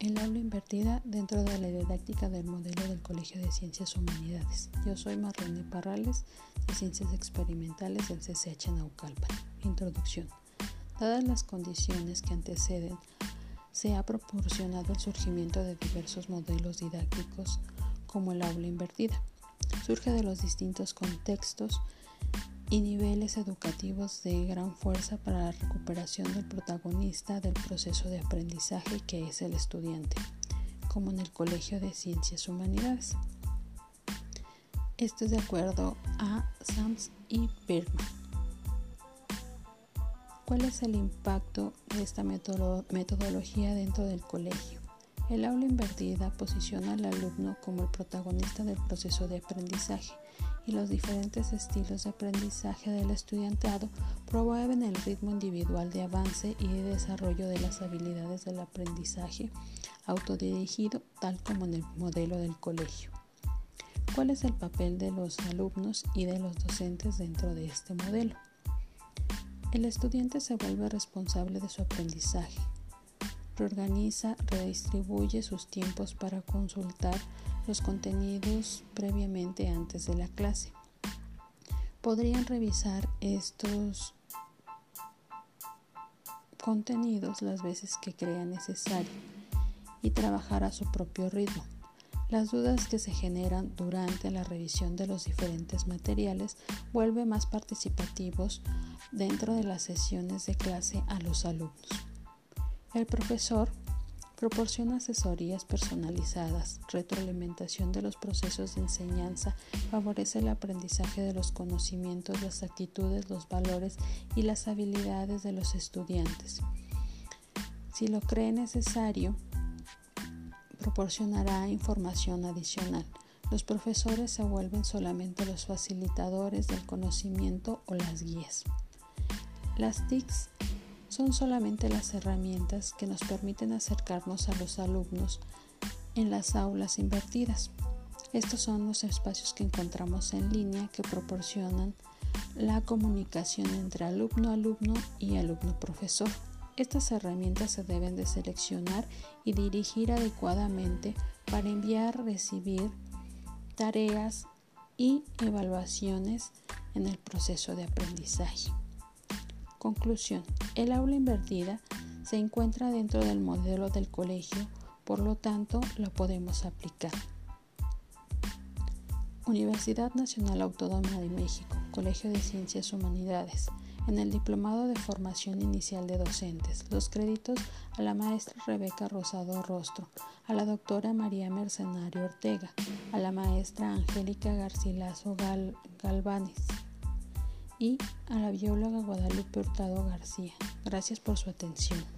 El aula invertida dentro de la didáctica del modelo del Colegio de Ciencias Humanidades. Yo soy Marlene Parrales, de Ciencias Experimentales del CCH Naucalpan. Introducción. Dadas las condiciones que anteceden, se ha proporcionado el surgimiento de diversos modelos didácticos como el aula invertida. Surge de los distintos contextos y niveles educativos de gran fuerza para la recuperación del protagonista del proceso de aprendizaje que es el estudiante, como en el Colegio de Ciencias Humanidades. Esto es de acuerdo a Sams y Bergman. ¿Cuál es el impacto de esta metodología dentro del colegio? El aula invertida posiciona al alumno como el protagonista del proceso de aprendizaje y los diferentes estilos de aprendizaje del estudiantado promueven el ritmo individual de avance y de desarrollo de las habilidades del aprendizaje autodirigido tal como en el modelo del colegio. ¿Cuál es el papel de los alumnos y de los docentes dentro de este modelo? El estudiante se vuelve responsable de su aprendizaje, reorganiza, redistribuye sus tiempos para consultar los contenidos previamente antes de la clase. Podrían revisar estos contenidos las veces que crean necesario y trabajar a su propio ritmo. Las dudas que se generan durante la revisión de los diferentes materiales vuelve más participativos dentro de las sesiones de clase a los alumnos. El profesor Proporciona asesorías personalizadas, retroalimentación de los procesos de enseñanza, favorece el aprendizaje de los conocimientos, las actitudes, los valores y las habilidades de los estudiantes. Si lo cree necesario, proporcionará información adicional. Los profesores se vuelven solamente los facilitadores del conocimiento o las guías. Las TICs son solamente las herramientas que nos permiten acercarnos a los alumnos en las aulas invertidas. Estos son los espacios que encontramos en línea que proporcionan la comunicación entre alumno-alumno y alumno-profesor. Estas herramientas se deben de seleccionar y dirigir adecuadamente para enviar, recibir tareas y evaluaciones en el proceso de aprendizaje. Conclusión. El aula invertida se encuentra dentro del modelo del colegio, por lo tanto la podemos aplicar. Universidad Nacional Autónoma de México, Colegio de Ciencias Humanidades. En el Diplomado de Formación Inicial de Docentes, los créditos a la maestra Rebeca Rosado Rostro, a la doctora María Mercenario Ortega, a la maestra Angélica Garcilaso Gal y a la bióloga Guadalupe Hurtado García. Gracias por su atención.